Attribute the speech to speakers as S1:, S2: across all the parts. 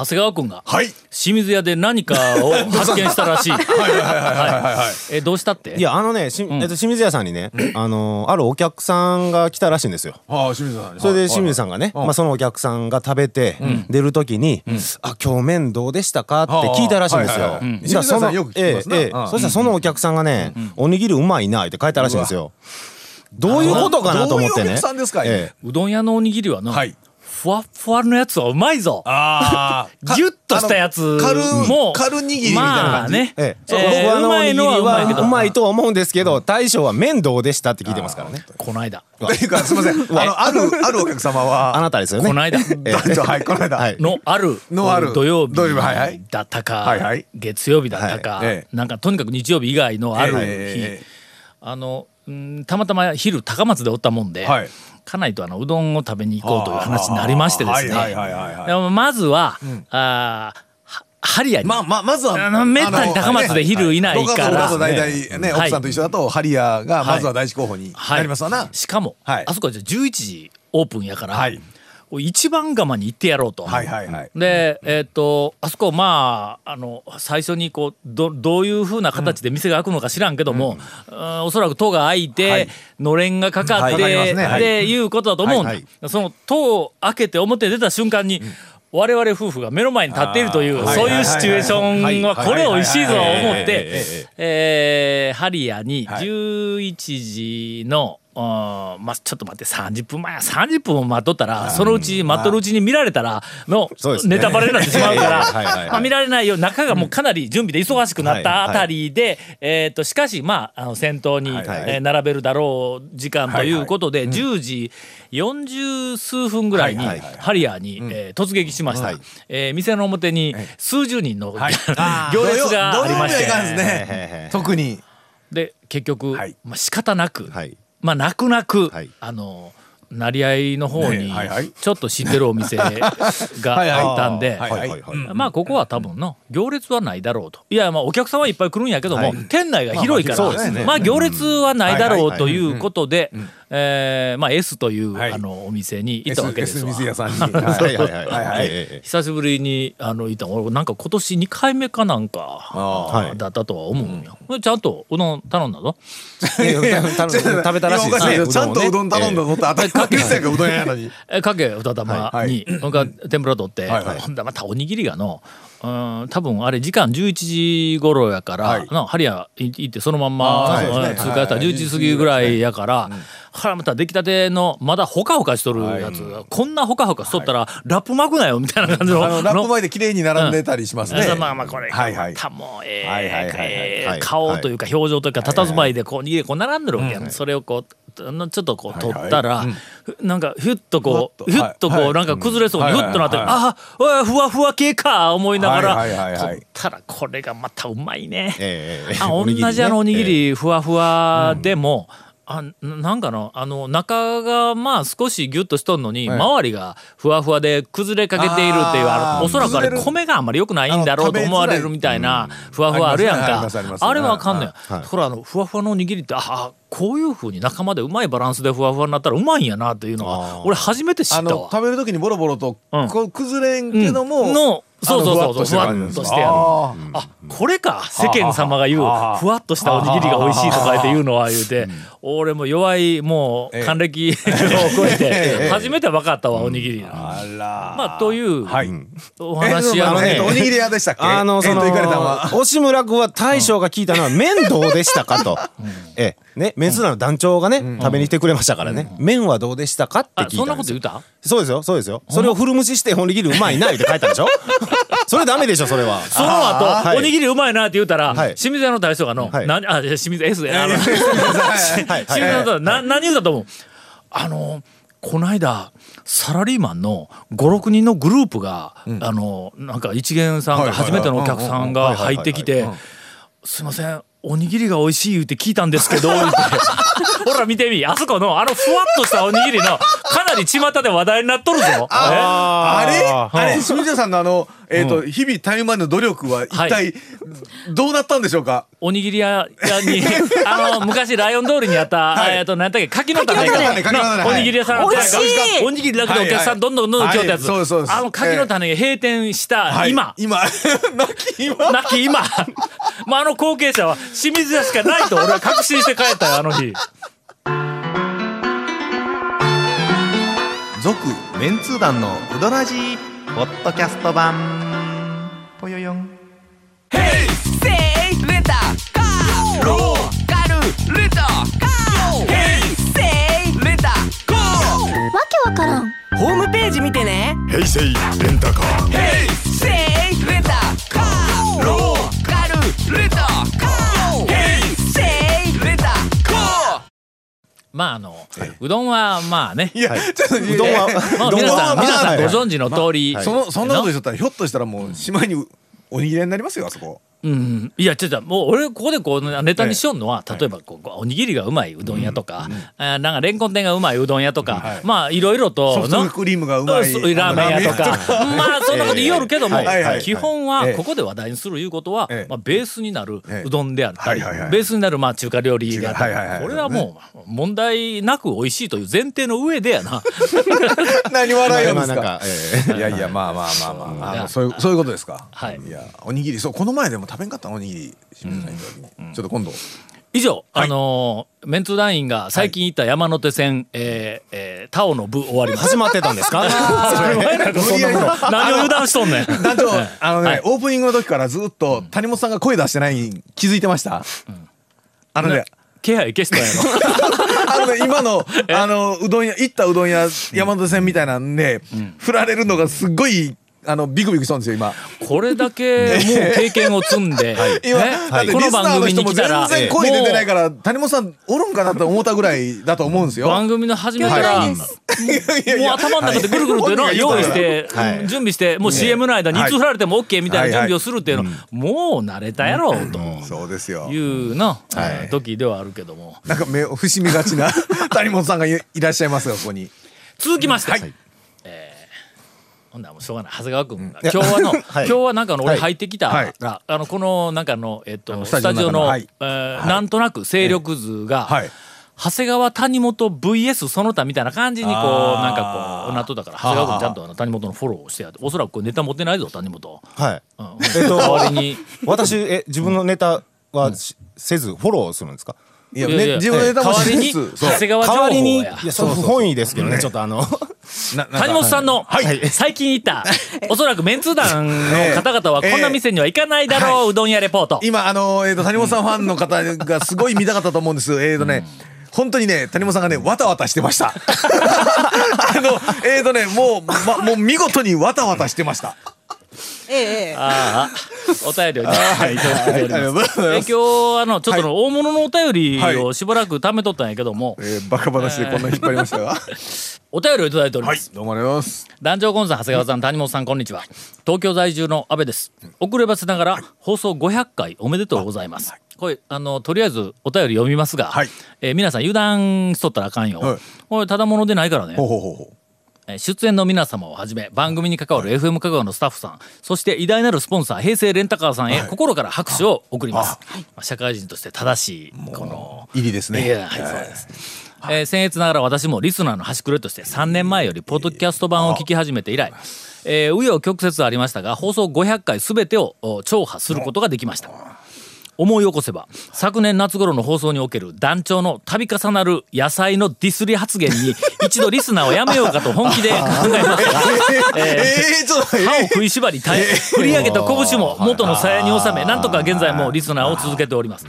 S1: 長谷川君が
S2: はい。
S1: 清水屋で何かを発見したらしい。はいえどうしたって？
S3: いやあのねし、えっと、清水屋さんにね、あのあるお客さんが来たらしいんですよ。
S2: ああ、清水さん。
S3: それで清水さんがね、まあ、そのお客さんが食べて出る時に「あ今日麺どうでしたか?」って聞いたらしいんですよ。
S2: はいはいはい。
S3: じゃあそのええそしたらそのお客さんがね「おにぎりうまいな」って書いたらしいんですよ。どういうことかなと思ってね。
S2: どういうお客さんですか
S3: ええ。
S1: うどん屋のおにぎりはな、
S2: はい。
S1: ふわっふわのやつはうまいぞ。
S2: ああ。
S1: ギュッとしたやつも
S2: カル握りみたいな
S1: まあ。ね、
S3: ええ。そう
S1: えー
S3: 僕はあのおにぎり
S1: うまいのはうまい
S3: とは思うんですけど大将は麺どうでしたって聞いてますからね。
S1: この間。
S2: と いうか、すみません。あの、ある、あるお客様
S3: あ
S2: は。
S3: なたですよね。
S1: この間。
S2: はい、この間。
S3: はい。
S1: のある
S2: のある。
S1: 土曜日
S2: はいはい。
S1: だったか、
S2: はいはい。
S1: 月曜日だったか、
S2: はいええ。
S1: なんかとにかく日曜日以外のある日、あのうんたまたま昼高松でおったもんで、
S2: はい
S1: 家内とあのうどんを食べに行こうという話になりましてですね。まずは、あーはハリアに、
S2: まあまあ、まずは。
S1: あのめったに高松で昼いないから。
S2: 大体ね、
S1: はい。
S2: 奥さんと一緒だと、ハリアがまずは第一候補になりますわな。
S1: しかも、
S2: はい。
S1: あそこはじゃあ11時オープンやから、
S2: はい
S1: 一番釜に行ってやろうと。
S2: はいはいはい。
S1: でえっ、とあそこまああの最初にこうどどういうふうな形で店が開くのか知らんけども、うんおそらく戸が開いて、
S2: はい。
S1: のれんがかかって、
S2: はい。かかりますねはい
S1: うことだと思うんだ、
S3: はい
S1: その戸を開けて表に出た瞬間に、我々夫婦が目の前に立っているというそういうシチュエーション
S2: はい
S1: はこれ美味しいぞ思っ
S2: はいはいはいはい
S1: てえーハリアに
S2: はい
S1: 11時のまあ、ちょっと待って30分前30分も待っとったらそのうち待っとるうちに見られたらのネタバレになってしまうから まあ見られないよう中がもうかなり準備で忙しくなったあたりで、えー、としかしまああの先頭に、
S2: はいはい。
S1: えー並べるだろう時間ということで、10時40数分ぐらいに
S3: はいはいはい。
S1: ハリアーに、えー突撃しました、
S3: はい。
S1: えー店の表に数十人の、
S2: はい。
S1: 行列がありまして。
S2: 特に。
S1: で結局、
S2: はい。
S1: まあ仕方なく、
S3: はい
S1: まあ泣く泣く、
S3: はい。
S1: あの成り合いの方にちょっと知ってるお店が あったんで。まあここは多分の行列はないだろうと。いやまあお客さんはいっぱい来るんやけども、店内が広いから、まあ
S3: まあまあそうですね。
S1: 行列はないだろうということで、えーまあ S という、
S2: はい。
S1: あのお店に行ったわけです
S2: S
S1: わ。
S2: 店屋さんに。
S3: はいはいはいはい。
S1: 久しぶりにあのいた。俺なんか今年2回目かなんか
S3: はい。
S1: だったとは思うんよ、ちゃんとうどん頼んだぞ。
S3: 食べたらしいです。ね
S2: 今おかしいちゃんとうどん頼んだ
S3: ぞ。
S2: ぞって当たり前ですやんかうどん屋やのに。
S1: えかけ二玉に、
S2: はい。はい。
S1: 天ぷら取って、
S2: はいはい。
S1: またおにぎりがのうん多分あれ時間11時頃やから、
S2: はい。
S1: なハリア行ってそのまんま、
S2: ね。
S1: うん通過したら11時過ぎぐらいやから、はらまた出来たてのまだほかほかしとるやつ、こんなほかほかしとったら、ラップ巻くなよみたいな感じの
S2: ラップ
S1: の
S2: 前で綺麗に並んでたりしますね。
S1: まあまあこれ、
S2: はいはい。
S1: またもうええ顔というか表情というか佇まいでこう握りこう並んでるわけやん、それをこうあのちょっとこう取ったら、ふなんかヒュッとこう
S2: ふわっと。
S1: ヒュッとこ
S2: はい。う
S1: なんか崩れそうに
S2: うん
S1: ヒュッとなって、
S2: はい
S1: ああふわふわ系か思いながら、取ったらこれがまたうまいね。あ同じあのおにぎりふわふわでも、あなんかのあの中がまあ少しギュッとしとんのに、
S2: はい。
S1: 周りがふわふわで崩れかけているっていうあおそらくあれ米があんまり良くないんだろうと思われるみたいなふわふわあるやんか。
S2: あ
S1: れはあかんのよ。
S3: はい。
S1: ほらあのふわふわのおにぎりってああこういうふうに仲間でうまいバランスでふわふわになったらうまいんやなっていうのが俺初めて知
S2: あ
S1: ったわ。
S2: の食べる時にボロボロと
S1: うん。
S2: こう崩れんけども、
S1: のそうそうそうそうふわっとしてやる。
S2: あ
S1: あこれか世間様が言う
S2: あ
S1: ふわっとしたおにぎりが美味しいとか言って言うのは言うて俺も弱いもう還暦 を超えて初めて分かったわおにぎりな
S2: あら。
S1: まあという
S2: はい。
S1: お話やのね
S2: えっとおにぎり屋でしたっけ？
S3: あのその
S2: えっと行かれたのは？
S3: 押村君は大将が聞いたのは麺どうでしたかと、ええ。ね麺ツーラの団長がね食べに来てくれましたからね。麺はどうでしたかって聞いたんですよ。
S1: あそんなこと言うた？
S3: そうですよ。そうですよ。それを古蒸ししておにぎりうまいなって書いたでしょ？それダメでしょそれは。
S1: その
S3: はい。
S1: 後おにぎりうまいなって言うたら
S3: はい。
S1: 清水屋の大将がの
S3: はい。
S1: 何あ清水 S であ 清水屋のな何言うたと思う？あのこの間サラリーマンの56人のグループが、あのなんか一元さんが初めてのお客さんが入ってきて「すいませんおにぎりが美味しい言うて聞いたんですけど。ほら見てみ、あそこのあのふわっとしたおにぎりの、かなり巷で話題になっとるぞ。
S2: あれ？
S3: あ
S2: あれ清水さんのあのえっと日々タイムマンの努力は一
S1: は
S2: 体どうなったんでしょうか？
S1: おにぎり屋屋に、あの、昔ライオン通りにあった、
S2: はい。
S1: えっと、何やったっけ、柿の種
S2: 柿の種柿の種。
S1: のおにぎり屋さん。おにぎりだけでお客さんどんどんどんどん来よったやつ。あの柿の種が閉店した
S2: はい。
S1: 今、
S2: 今。泣き今。
S1: なき今、まあ、あの後継者は清水屋しかないと俺は確信して帰ったよ、あの日。
S3: 続メンツー団のウドラジーポッドキャスト版。ぽよよん。
S4: わけわからん。
S5: ホームページ見てね
S1: うどんは、まあね。
S2: いやちょっと
S3: うどんは
S1: 皆さん、
S3: は
S1: 皆さん
S3: はい。
S1: ご存知の通り。
S2: そのそんなことでしょったらひょっとしたらもう島におにぎり屋になりますよあそこ
S1: うん、いやちょっともう俺ここでこうネタにしよんのは、例えばこうおにぎりがうまいうどん屋とか、あなんかレンコン店がうまいうどん屋とか、
S2: はい。
S1: まあいろいろと
S2: ソフトクリームがうまい
S1: そうラーメン屋とか まあそんなこと言いよるけども、
S2: ええはいはい。はい
S1: 基本は
S2: ええ。
S1: ここで話題にするいうことは、
S2: ええ。
S1: まあ、ベースになる
S2: ええ。
S1: うどんであったり、
S2: はいはいはい。
S1: ベースになるまあ中華料理であったり、
S2: はいはいはい
S1: これはもう問題なく美味しいという前提の上でやな。
S2: 何笑いよんですか？
S3: まあなんか、え
S2: いやいやまあまあまあまあまあ、そういうそういうことですか？
S1: はい。
S2: いやおにぎりそうこの前でも食べんかったおにぎり。清水さん行った時に、ちょっと今度。
S1: 以上、あのーメンツ団員が最近行った山手線、えーえータオの部終わり。
S3: ー
S1: ます。
S3: 始まってたんですか？
S1: 何を油断しとんねん。
S2: 団長あのね、
S1: はい。
S2: オープニングの時からずっと谷本さんが声出してないに気づいてました、あのね
S1: 気配消したんやろ。
S2: あのね 今のあのうどん屋行ったうどん屋山手線みたいなんで、振られるのがすっごいあのビクビクしたんですよ今。
S1: これだけもう経験を積んで、
S2: 今、
S1: ね。
S2: だって
S1: この番組
S2: 人も全
S1: に来たら、
S2: 然声出てないから谷本さんおるんかなと思ったぐらいだと思うんですよ。
S1: 番組の始めから、
S2: はい
S1: もう頭の中でぐるぐるというのは用意して、
S3: はい。
S1: 準備して、もう CM の間にい。つ振られても OK みたいな準備をするっていうの、
S2: はい
S1: もう慣れたやろうと。
S2: そうですよ。
S1: いうの、
S2: はい。
S1: 時ではあるけども。
S2: なんか目を伏みがちな 谷本さんがいいらっしゃいますがここに。
S1: 続きまして、
S2: はい。
S1: えーほんならもうしょうがない。長谷川君が。今日はの、今日はなんかの俺入ってきたら、
S2: はい。
S1: あのこのなんかのえっとス
S2: スタジオのはい。
S1: えーなんとなく勢力図が、
S2: はい。
S1: 長谷川谷本 VS その他みたいな感じにこうなんかこうなっとったから長谷川君ちゃんとあの谷本のフォローをしてやって。おそらくネタ持ってないぞ谷本、
S3: はい。
S1: うん、
S3: えっと
S1: 代わりに。
S3: 私え自分のネタはしせずフォローするんですか？
S2: いや
S1: いやいや
S2: ね自分のネタも
S1: 代わりに長谷川情報
S3: 代わりにい
S1: や
S3: やその不本意ですけどねちょっとあの。
S1: 谷本さんの、
S3: はい。
S1: 最近行ったおそらくメンツー団の方々はこんな店には行かないだろう、うどん屋レポート。
S2: 今あのえっと谷本さんファンの方がすごい見たかったと思うんです。えっとね。本当にね谷本さんがねわたわたしてました。あのえっとねもうまもう見事にわたわたしてました。
S4: ええええ。
S1: ああ、お便りをい、いただいております。え今日あのちょっとの大物のお便りをしばらく貯めとったんやけども、
S2: えーバカ話でこんな引っ張りましたが
S1: お便りをいただいておりま
S2: はい
S1: す。
S2: どうもありがとうございます。
S1: 団長コンさん長谷川さん谷本さんこんにちは。東京在住の安倍です。遅ればせながら放送500回おめでとうございます。これあのとりあえずお便り読みますが、
S2: はい。
S1: えー皆さん油断しとったらあかんよ、
S2: はい。
S1: これただものでないからね。
S2: ほうほうほう
S1: 出演の皆様をはじめ番組に関わる FM 香川のスタッフさんそして偉大なるスポンサー平成レンタカーさんへ心から拍手を送ります、まあ社会人として正しいこの
S2: 入りですね。
S1: いやはいそうです、えー僭越ながら私もリスナーの端くれとして3年前よりポッドキャスト版を聞き始めて以来えー紆余曲折ありましたが放送500回全てをお聴破することができました思い起こせば昨年夏頃の放送における団長の度重なる野菜のディスり発言に 一度リスナーをやめようかと本気で考えました歯を食いしばり耐え振り上げた拳も元の鞘に収めなんとか現在もリスナーを続けております。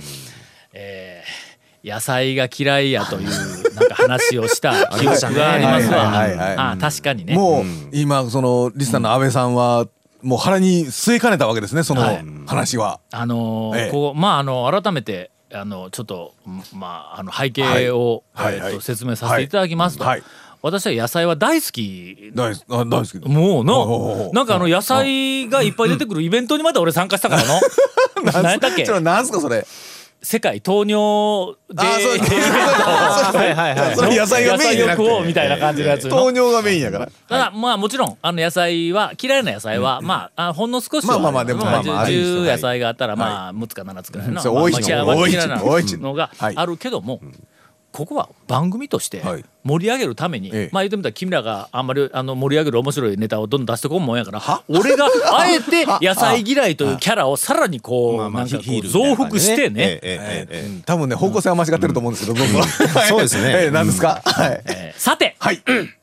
S1: えー野菜が嫌いやというなんか話をした記憶がありますわ。あ確かにね。
S2: もう今そのリスナーの安倍さんはもう腹に据えかねたわけですねその
S1: はい。
S2: 話は。
S1: あのー
S2: ええ。
S1: こうまああの改めてあのちょっとまああの背景を、
S2: はい。はいはい。
S1: えーと説明させていただきますと、
S2: はい。
S1: 私は野菜は大好き
S2: 大好き
S1: もうのなんかあの野菜がいっぱい出てくるイベントにまで俺参加したからの。何やったっけ？
S2: ちょっとなんすかそれ？
S1: 世界糖尿で
S2: あそう
S3: はいはいはい
S2: それ野菜がメインじゃなくて
S1: みたいな感じのやつ。の
S2: 糖尿がメインやから。
S1: ただまあもちろんあの野菜は嫌いな野菜はまああほんの少しは
S2: まあまあまあでもまあまあある人
S1: 10野菜があったらまあ6つか7つくらいの
S2: そう多い人
S1: まあまあ
S2: 多い
S1: のが
S2: はい
S1: あるけどもここは番組として
S2: はい。
S1: 盛り上げるために、
S2: ええ。
S1: まあ言ってみたら君らがあんまりあの盛り上げる面白いネタをどんどん出してこんもんやから俺があえて野菜嫌いというキャラをさらにこうなんかこう増幅してね。
S2: 多分ね方向性は間違ってると思うんですけどどうぞ
S3: そうですね。
S2: ええ何ですか？はい。
S1: えーさて、
S2: はい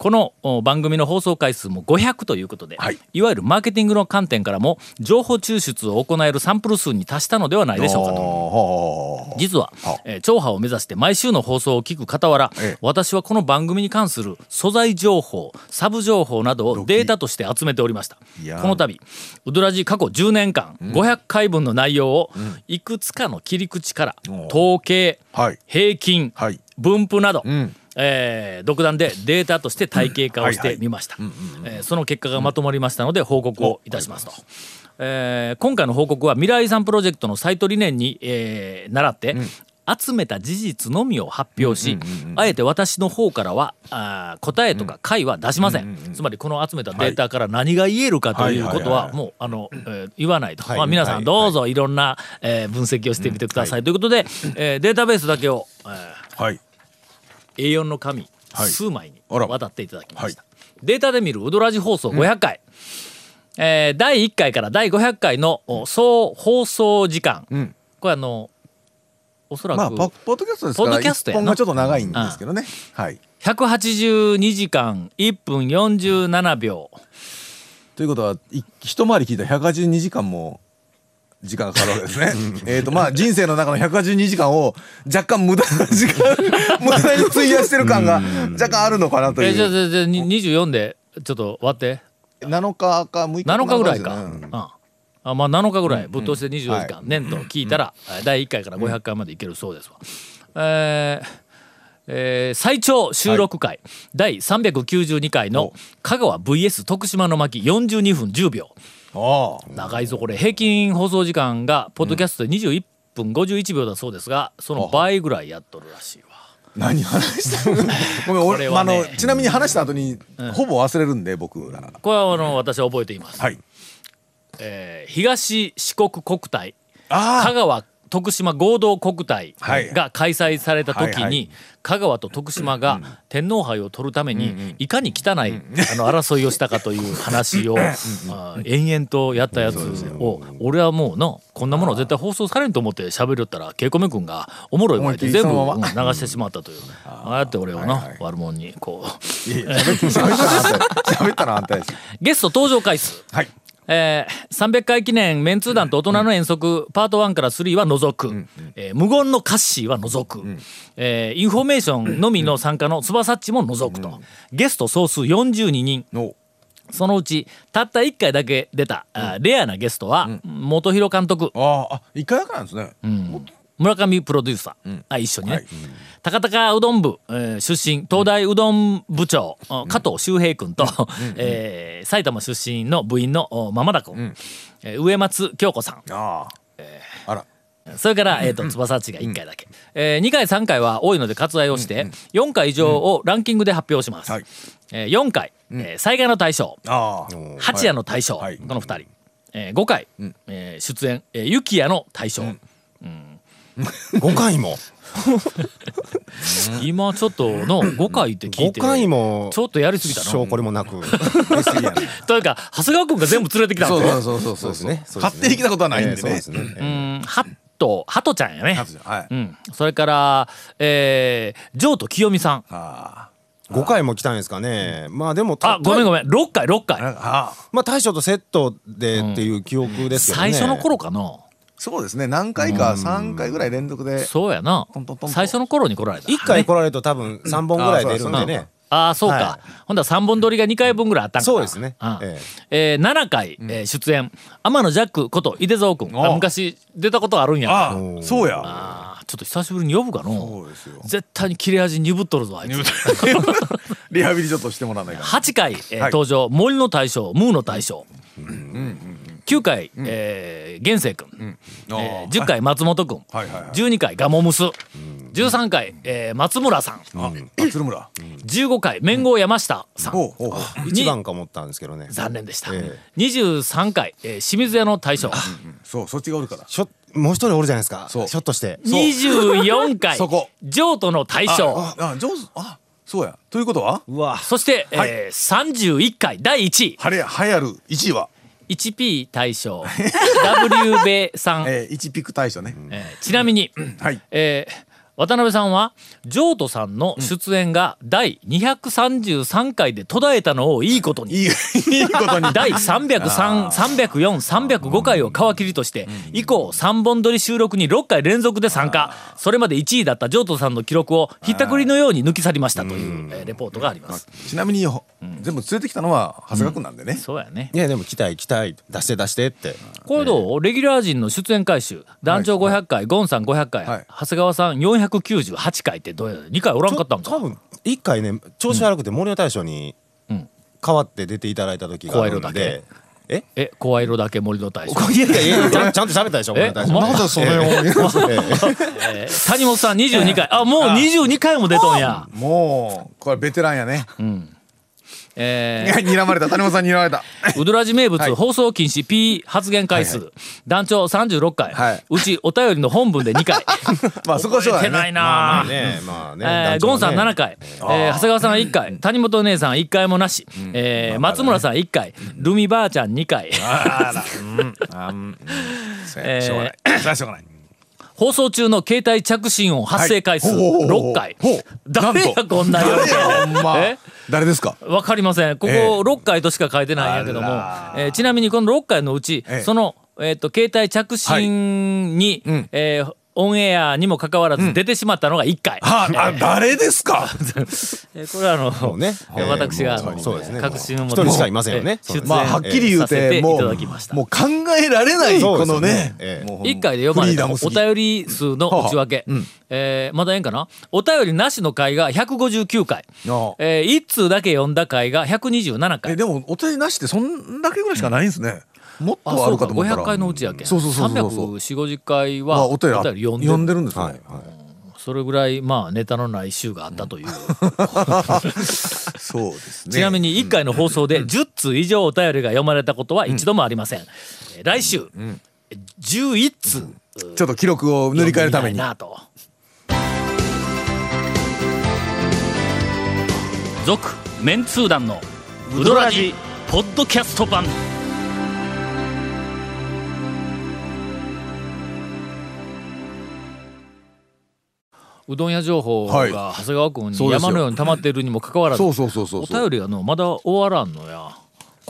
S1: このお番組の放送回数も500ということで、
S2: はい。
S1: い、わゆるマーケティングの観点からも情報抽出を行えるサンプル数に達したのではないでしょうかと。
S2: と
S1: 実は
S2: は、
S1: えー、超波を目指して毎週の放送を聞く傍ら、
S2: ええ。
S1: 私はこの番組に関する素材情報サブ情報などをデータとして集めておりました。この度ウドラジ過去10年間、500回分の内容をいくつかの切り口から、統計、
S2: はい。
S1: 平均、
S2: はい。
S1: 分布など、
S2: ん
S1: えー独断でデータとして体系化をしてみました。えーその結果がまとまりましたので報告をいたしますと。えー今回の報告は未来遺産プロジェクトのサイト理念に、えー倣って、集めた事実のみを発表し、あえて私の方からはあー答えとか解は出しません,、つまりこの集めたデータから何が言えるかということはもうあの、えー言わないと、
S3: はい
S1: まあ、皆さ
S3: はい
S1: んどうぞいろんな、えー分析をしてみてください、ということで、えーデータベースだけを、えー
S2: はい
S1: A4 の紙
S2: はい。
S1: 数枚に渡っていただきました、データで見るウドラジ放送500回、えー第1回から第500回のお総放送時間、
S2: ん。
S1: これあのおそらく、
S2: まあポポッドキャストですから
S1: ポッドキャストやな。
S2: 一本がちょっと長いんですけどね。はい。
S1: 182時間1分47秒。
S2: ということはい一回り聞いたら182時間も時間がかかるわけですね。えっとまあ人生の中の182時間を若干無駄な時間無駄に費やしてる感が若干あるのかなと
S1: えーじゃあ
S2: いう。
S1: じゃあじゃあに24でちょっと割って。
S2: 7日か6日
S1: 7日ぐらいか、
S2: うん。
S1: ああまあ7日ぐらい。ぶっ通して24時間、
S2: はい。
S1: 年と聞いたら、えー第1回から500回までいけるそうですわ。えーえー最長収録回、第392回の香川 VS 徳島の巻42分10秒長いぞこれ。平均放送時間がポッドキャストで21分51秒だそうですがその倍ぐらいやっとるらしいわ。
S2: 何話したの？ごめん 俺、
S1: ね
S2: まああのちなみに話した後に、ほぼ忘れるんで僕ら。
S1: これはあの私は覚えています。
S2: はい。
S1: えー東四国国体。
S2: あ。
S1: 香川徳島合同国体
S2: はい。
S1: が開催された時に、香川と徳島が天皇杯を取るために、いかに汚い、あの争いをしたかという話を、延々とやったやつを俺はもうなこんなもの絶対放送されんと思って喋りよったらケイコメ君がおもろい声で全部流してしまったという。ああやって俺をな、悪者にこう。ゲスト登場回数。
S2: はい
S1: えー、300回記念メンツー団と大人の遠足、パート1から3は除く、えー無言のカッシーは除く、えーインフォメーションのみの参加のつばさっちも除くと、ゲスト総数42人。
S2: の
S1: そのうちたった1回だけ出た、あレアなゲストは、本広監督、
S2: あああ一回だけなんですね、
S1: 村上プロデューサー、あ一緒にね、
S2: はい。
S1: 高高うどん部、えー出身東大うどん部長、あ加藤修平君と、えー埼玉出身の部員のおママ田君、えー上松京子さん。
S2: ああ、あら。
S1: それから、えー、と翼っちが1回だけ、え2回3回は多いので割愛をして、4回以上をランキングで発表します、
S2: はい。
S1: えー4回、えー災害の大賞八夜の大賞、
S2: はい。
S1: この2人、え5回、えー出演、えー、雪夜の大賞、
S3: 5回も。
S1: 今ちょっとの5回って聞い
S3: 5
S1: て
S3: 回も
S1: ちょっとやりすぎた
S3: 証
S1: の
S3: 拠りもなく。
S1: というか長谷川君が全部連れてきたん
S2: そうそうそうそうそう
S3: ね。
S2: 勝手に来たことはないんでね。
S3: えーそうですね。
S1: うん。ハットハトちゃんやね。
S2: はい、
S1: うん、それから、えー、ジョーと清美さん。
S2: あ
S3: 5回も来たんですかね。まあでもた
S1: あごめんごめん。6回6回。
S3: まあ大将とセットでっていう記憶ですけどね。
S1: 最初の頃かな
S2: そうですね。何回か3回ぐらい連続で
S1: そうやな。
S2: トントントンと
S1: 最初の頃に来られた。
S3: 1回来られると多分3本ぐらい出るんでね。
S1: ああそうか、
S3: は
S1: ほんだら3本撮りが2回分ぐらいあったんかな。
S3: そうですね。
S1: うん
S3: え
S1: え。ー7回、えー出演。天野ジャックこと井出蔵君。昔出たことあるんや。
S2: ああそうや。
S1: あーちょっと久しぶりに呼ぶかの。
S2: そうですよ。
S1: 絶対に切れ味鈍っとるぞあいつ。
S2: リハビリちょっとしてもらわないか
S1: 8回、えー
S2: はい。
S1: 登場。森の大将ムーの大将、9回、えー、源生君、えー、10回松本君、
S2: はいはいはい。
S1: 12回ガモムス、13回、えー、松村さん、
S2: あ鶴村。
S1: 15回麺号山下さん、
S2: ほうほう。ほう
S3: 一番か思ったんですけどね。
S1: 残念でした、
S3: え
S1: 23回、えー、清水屋の大将。
S2: そうそっちがおるから。
S3: ひょもう一人おるじゃないですか。
S2: そう。
S3: ひょっとして。
S1: 24回
S2: そこ。
S1: 譲渡の大将。
S2: ああ上手あそうや。ということは？
S3: うわ
S1: そして、えー、31回第1位。
S2: 晴れ流行る1位は？
S1: 1P 大将。W 米さん、
S2: えー、1ピク大賞ね。
S1: えーちなみに、
S2: はい。
S1: えー渡辺さんは譲渡さんの出演が第233回で途絶えたのをいいことに、
S2: いい ことに。
S1: 第300304,305回を皮切りとして以降3本撮り収録に6回連続で参加。それまで1位だった譲渡さんの記録をひったくりのように抜き去りましたというえーレポートがあります。
S2: ちなみにほ全部連れてきたのは長谷川君なんでね。
S1: そうやね。
S3: いやでも来たい来たい出して出してって。
S1: これどう？レギュラー陣の出演回数。団長500回、ゴンさん500回、
S2: はい。
S1: 長谷川さん498回ってどうや2回おらんかったんか。
S3: 多分一回ね調子悪くて森の大将に
S1: うん。
S3: 代わって出ていただいた時があるんで。え？
S1: え声色だけ森の大将、
S3: いやいやいやちゃん ちゃんと喋ったでしょ森
S1: え
S3: の大将。
S1: ま？だ
S3: それを
S1: えー 谷本さん22回。あもう22回も出とんや。
S2: もう。これベテランやね
S1: え
S2: いや 睨まれた。谷本さんに睨まれた。
S1: ー、うどらじ名物、
S2: はい。
S1: 放送禁止 P 発言回数、団長36回、
S2: はい。う
S1: ちお便りの本文で2回。
S2: まあそこはそうだ
S1: ないな、
S3: まあね。まあね。
S1: えー
S3: 団長
S1: ゴンさん
S3: ね
S1: 7回、えー長谷川さん1回。谷本姉さん1回もなし、えー松村さん1回。ルミばあちゃん2回。えー。
S2: しょうがない。それはしょうがない。
S1: 放送中の携帯着信音発生回数
S2: はい。ほうほうほう
S1: 6回。
S2: ほう。
S1: 誰やこんなよ
S2: 誰やほんま。
S1: え？
S2: 誰ですか？
S1: わかりません。ここ
S2: ええ。
S1: 6回としか書いてないんやけども、えーちなみにこの6回のうち、
S2: ええ。
S1: その、えー、と携帯着信に、
S2: うん。
S1: えーオンエアにもかかわらず出てしまったのが1回、
S2: はああ 誰ですか？
S1: えーこれはあの、
S3: ね。
S1: えー私があの、
S3: そうですね。
S1: 確信を持
S3: 一人しかいませんよね。
S2: はっきり言うてもう考えられないこのね
S3: ええ
S2: もうほんま
S1: 一回で読まれたお便り数の内訳、えーまだええんかな？お便りなしの回が159回、えー、1通だけ読んだ回が127
S2: え
S1: 回。
S2: でもお便りなしってそんだけぐらいしかないんですねもっと
S1: あ
S2: るかと思ったら。
S1: 500回のうちやけん。
S2: そうそうそうそうそう。
S1: 34050回は
S2: あお便りあ
S1: 読んで。る
S2: 読んでるんですね。
S3: はいはい
S1: それぐらいまあネタのない週があったという、
S2: そうですね。
S1: ちなみに1回の放送で10通以上お便りが読まれたことは一度もありません、えー来週、11通
S2: ちょっと記録を塗り替えるために。
S1: なと。続メンツー団のウドラジポッドキャスト版うどん屋情報
S2: はい。
S1: が長谷川君に山のように溜まっているにもかかわらずお便りがのまだ終わらんのや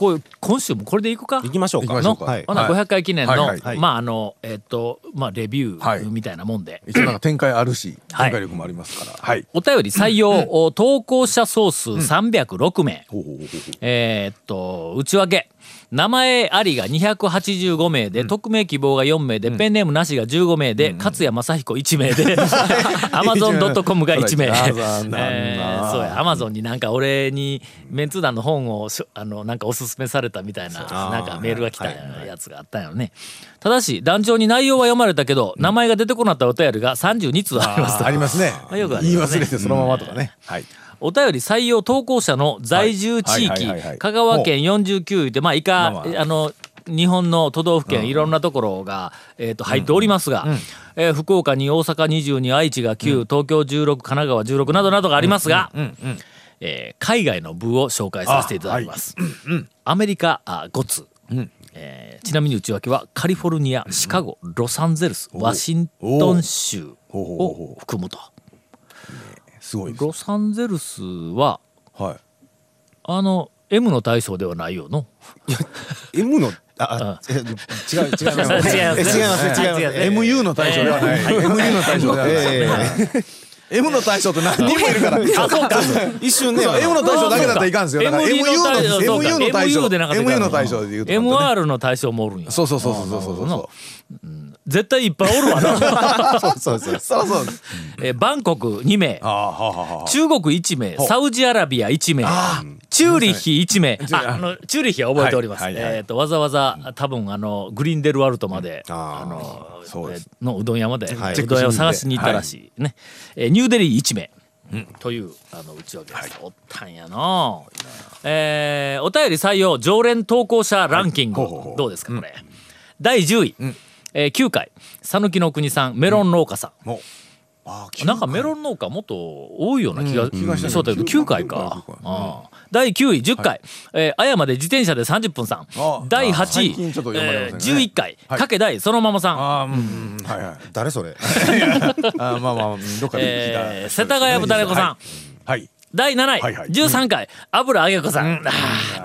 S1: こう今週もこれでいくか？
S3: 行きましょうか。
S2: 行きましょうか。
S3: はい。
S1: ほな500回記念の、
S2: はい
S3: はい。
S1: まああのえっ、とまあレビュ
S2: はい。
S1: ーみたいなもんで、
S2: 一応なんか展開あるし
S1: はい。
S2: 展開力もありますから。はい。
S1: お便り採用、投稿者総数306名、
S2: ほうほうほうほう。
S1: えーっと内訳。名前ありが285名で、匿名希望が4名で、ペンネームなしが15名で、勝谷正彦1名で アマゾン .com が1名。えーそうやアマゾンになんか俺にメンツー団の本をあのなんかおすすめされたみたいななんかメールが来たやつがあったんよね。ただし団長に内容は読まれたけど、名前が出てこなかったお便りが32通ありますと。
S2: ありますね。
S1: あ よくありますね。
S2: 言い忘れてそのままとかね。はい。
S1: お便り採用投稿者の在住地域香川県49でまあ以下
S2: まあ
S1: の日本の都道府県いろんなところが、えー、と入っておりますが、えー福岡に大阪22愛知が9、東京16神奈川16などなどがありますが、えー海外の部を紹介させていただきます。アメリカあ5つ、えーちなみに内訳はカリフォルニアシカゴロサンゼルスワシントン州を
S2: ほ
S1: 含むと。
S2: すごい
S1: ロサンゼルスは
S2: はい。
S1: あの M の大将ではないよの。
S3: M のあ違う違います。
S1: 違います
S3: え違いますね違いますね。
S2: MU の対象ではない。MU の対象ではない。
S3: ええ
S2: M の対象って何人もいるから。
S1: あそうか。
S3: 一瞬ね。
S2: M の対象だけだったらいかんですよ。だから
S1: MU
S2: の MU の対象
S1: MU
S2: の対象で言うと
S1: MR の対象もおるんや。
S2: そうそうそうそうそうそうそう
S1: 絶対いっぱいおるわな。
S3: そうそうそう。
S2: そらそう。
S1: えーバンコク2名。
S2: あ。あはあはあはあ
S1: 中国1名、サウジアラビア1名、チューリッヒ1名、ああのチューリッヒは覚えております。
S2: はいはいはい。
S1: えっ、とわざわざ多分あのグリーンデルワルトまで、
S3: あー。
S1: あの
S2: そう
S1: のうどん屋まで、
S3: はい。う
S1: どん屋を探しに行ったらしい、ね。えーニューデリー1名、というあの内訳です。おったんやな。えーお便り採用常連投稿者ランキング、どうですかこれ。第10位、えー9回。讃岐の国さんメロン農家さん。
S2: もうああ
S1: なんかメロン農家もっと多いような気が
S2: 気がし
S1: そうだけど9回か。ああ第9位10回、えー綾まで自転車で30分さん。
S2: あ
S1: 第8
S2: 最
S1: 位、
S2: 近ちょっと読まれ
S1: えー
S2: ませんね。
S1: 11回。
S2: はい。
S1: かけ大そのままさん、
S2: ああうんうんうん。はいはい。
S3: 誰それ？
S2: あーまあまあうんどっかで聞いた。
S1: えー世田谷豚猫さん、
S2: はい。
S1: 第7位、
S2: はいはい。
S1: 13回。油揚げ子さん、あ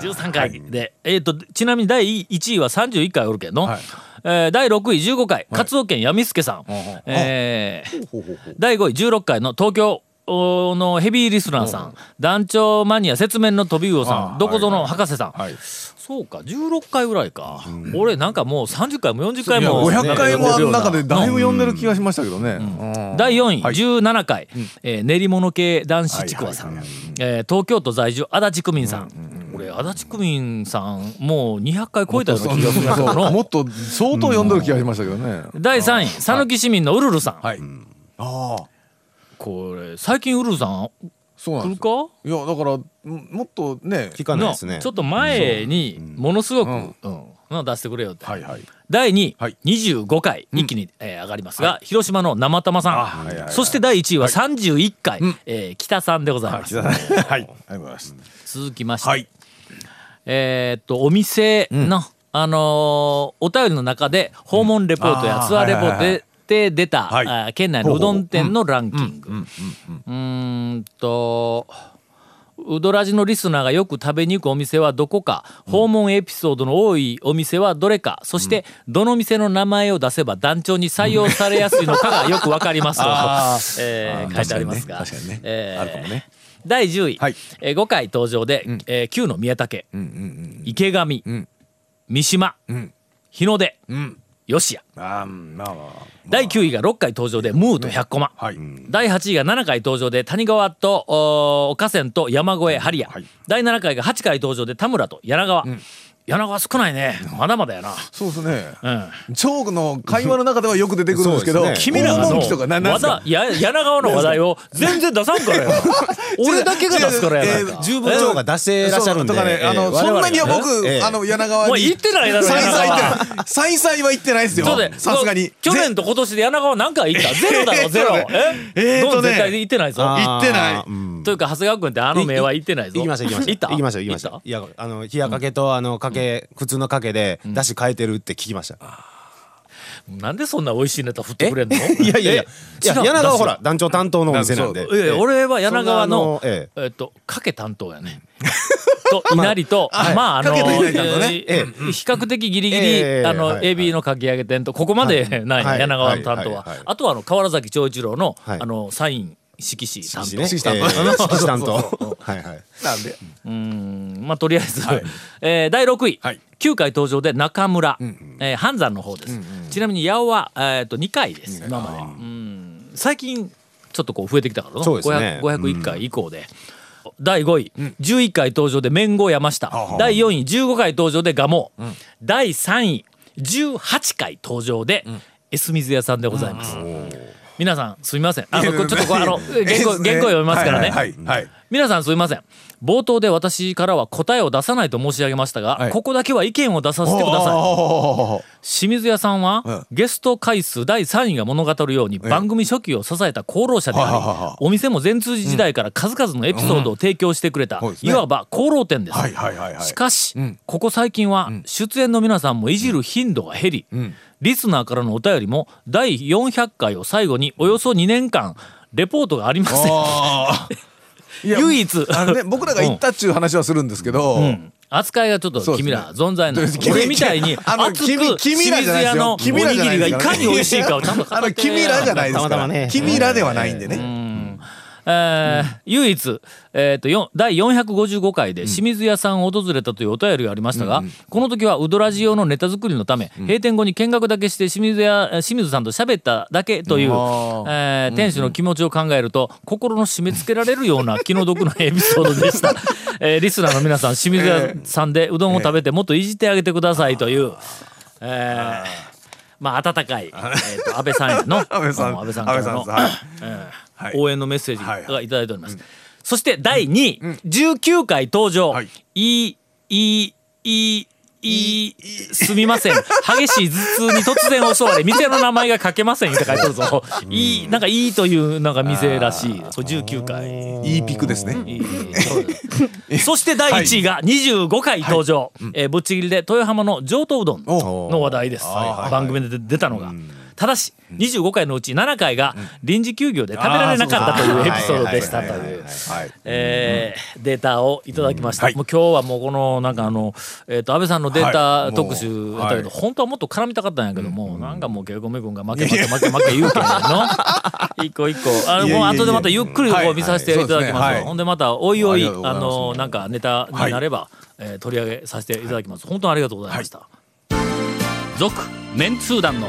S1: ー13回で、えー、とちなみに第1位は31回おるけど、
S2: はい
S1: えー第6位15回勝尾県闇助さん、えー第5位16回の東京のヘビーリスナーさん、団長マニア説明の飛び魚さ
S2: あ
S1: んどこぞの博士さん、
S2: はい
S1: そうか16回ぐらいか、俺なんかもう30回も40回も
S2: 500回もある中でだいぶ
S1: うん
S2: 読んでる気がしましたけどね。うん。
S1: 第4位、
S2: はい。
S1: 17回、えー練り物系男子ちくわさん、
S2: はいはい
S1: えー東京都在住足立区民さん、俺足立区民さんもう200回超えたような気がするけど
S2: もっと相当読んでる気がしましたけどね。
S1: 第3位讃岐市民のウルルさん、
S2: はい。ああ
S1: これ最近ウルルさん
S2: そうなんです
S1: 来るか
S2: いやだからももっとね。
S3: 聞かないですね。
S1: ちょっと前にものすごく、うん。の出してくれよって、
S2: はいはい。
S1: 第2位、
S2: はい。
S1: 25回一気に、えー上がりますが、広島の生玉さん、
S2: はいはいはい。
S1: そして第1位は31回、えー北さんでございます、
S2: はいありがとうございます。
S1: 続きまして、
S2: はい
S1: えーっとお店の、あのーお便りの中で訪問レポートやツアーレポートでで出た、
S2: はい。
S1: 県内のうどん店のランキング。うーんとうどらじのリスナーがよく食べに行くお店はどこか訪問エピソードの多いお店はどれかそしてどの店の名前を出せば団長に採用されやすいのかがよくわかりますと
S2: あ、
S1: えー書いてありますが。
S2: 確かにね。確かにね。
S1: えー
S2: あるかもね
S1: 第10位、
S2: はい。
S1: えー5回登場で、えー旧の宮武、池上、
S2: ん。
S1: 三島、
S2: ん。
S1: 日の出、
S2: ん。
S1: 吉谷。
S2: まあまあ
S1: 第9位が6回登場でムーと100コマ、
S2: はい。
S1: 第8位が7回登場で谷川と河川と山越えハリア、
S2: はい。
S1: 第7回が8回登場で田村と柳川、柳川少ないね。まだまだやな、
S2: そうですね。
S1: うん、
S2: チョークの会話の中ではよく出てくるんですけど
S3: す
S1: 君らがの
S2: 訪問記とかななん
S1: わ
S2: ですか？
S1: ざや柳川の話題を 全然出さんからよ 俺だけが出すからやな。いか、
S3: 十分長が出してらっしゃるんで。
S2: そうとかねあの
S3: ええ我々
S2: そんなには僕
S3: ええ
S2: あの柳川に
S1: お前行ってないだろ
S2: 再々
S1: 柳川。
S2: 行ってない再々は行ってないですよ。
S1: そうで
S2: さすがに。
S1: 去年と今年で柳川何回行った？ゼロだろ ゼロ。え
S2: えーとね。
S1: 絶対行ってないぞ。
S2: 行ってない。
S3: あーうん。
S1: というか長谷川君ってあの名は行ってないぞ。
S3: 行きました行きました
S1: 行った？
S3: 行きました行きました？いやあの冷やかけとあのかけ普通のかけでだし変えてるって聞きました。
S1: なんでそんな美味しいネタ振ってくれんの？
S3: いやいやいや。
S1: え
S3: いや柳川はほら団長担当のお店なんで。
S1: いやいや俺は柳川の
S3: え
S1: え。っとかけ担当やね と稲荷とまああの
S2: かけと稲荷担当ね。
S1: えー比較的ギリギリ
S3: ええ
S1: あのエビのかき揚げ店とここまでない
S3: はい。
S1: 柳川の担当は。
S3: はいはいはい。
S1: あとはあの川原崎長一郎の
S3: はい。
S1: あのサイン色紙担当
S3: ね。
S2: 色紙担当
S3: ええ色紙担当はいはい。
S2: なんで。
S1: うん。まあとりあえず、えー第6位、
S2: はい。
S1: 9回登場で中村、えー半山の方です、ちなみに八尾は、えー、と2回です。今まで。うん。最近ちょっとこう増えてきたからの
S3: ね。
S1: 500 501回以降で、第5位、11回登場で麺後山下、第4位。15回登場で蒲生、第3位。18回登場で、エス水屋さんでございます、皆さんすみません。あのちょっとこうあの原稿原稿読みますからね、
S2: はいはいはい
S1: 皆さんすみません。冒頭で私からは答えを出さないと申し上げましたが、
S2: はい。
S1: ここだけは意見を出させてください。清水屋さんは、
S2: うん。
S1: ゲスト回数第3位が物語るように番組初期を支えた功労者であり、お店も全通時時代から数々のエピソードを提供してくれた、
S2: そうですね。
S1: いわば功労店です、
S2: はいはいはいはい。
S1: しかし、
S2: ん。
S1: ここ最近は出演の皆さんもいじる頻度が減り、リスナーからのお便りも第400回を最後におよそ2年間レポートがありません唯一。
S2: あのね僕らが行ったっちゅう話はするんですけど、
S1: うん。扱いがちょっと君ら存在ない、
S2: 君
S1: 俺みたいに
S2: あの
S1: 熱く
S2: 君君らじゃないですよ。
S1: 清水屋のお
S2: 君らじゃない
S1: にぎりがい
S2: ですから
S1: かに美味しいかをちゃんと語
S2: あの
S1: って
S2: 君らじゃないですから、君らではないんでね、
S1: えー唯一、えー、とよ第455回で清水屋さんを訪れたというお便りがありましたが、この時はウドラジ用のネタ作りのため、閉店後に見学だけして清水屋清水さんと喋っただけという、えー店主の気持ちを考えると心の締め付けられるような気の毒なエピソードでした、えーリスナーの皆さん清水屋さんでうどんを食べてもっといじってあげてくださいという、えー。まあ温かい、えー、と安倍さんへの
S2: 安倍さん。
S1: うん安倍さんからの
S2: 安倍さん
S1: 応援のメッセージ
S2: はい
S1: がい。ただいております。そして第2位、19回登場、
S2: はい。
S1: いい、いい、いい、いい、すみません。激しい頭痛に突然襲われ、店の名前が書けませんって書いてあるぞ。いい、なんかいいというなんか店らしい。これ19回。
S2: いいピックですね。
S1: いいそして第1位が25回登場、えーぶっちぎりで豊浜の上等うどんの話題です、番組で出たのが。ただし25回のうち7回が臨時休業で食べられなかったというエピソードでしたというデータをいただきました、
S2: はい。
S1: もう今日はもうこのなんかあの、えー、と安倍さんのデー
S2: はい。
S1: タ特集やったけど、
S2: もう
S1: 本当はもっと絡みたかったんやけども、なんかもうケイコメ君が負け負け負け負け言うけんの一個一個。あのもう後でまたゆっくりこ
S2: はい。
S1: う見させていただきます,、ほんでまたおいおい
S2: あ
S1: のなんかネタになれば、えー取り上げさせていただきます。本当にありがとうございました。続、メンツー団の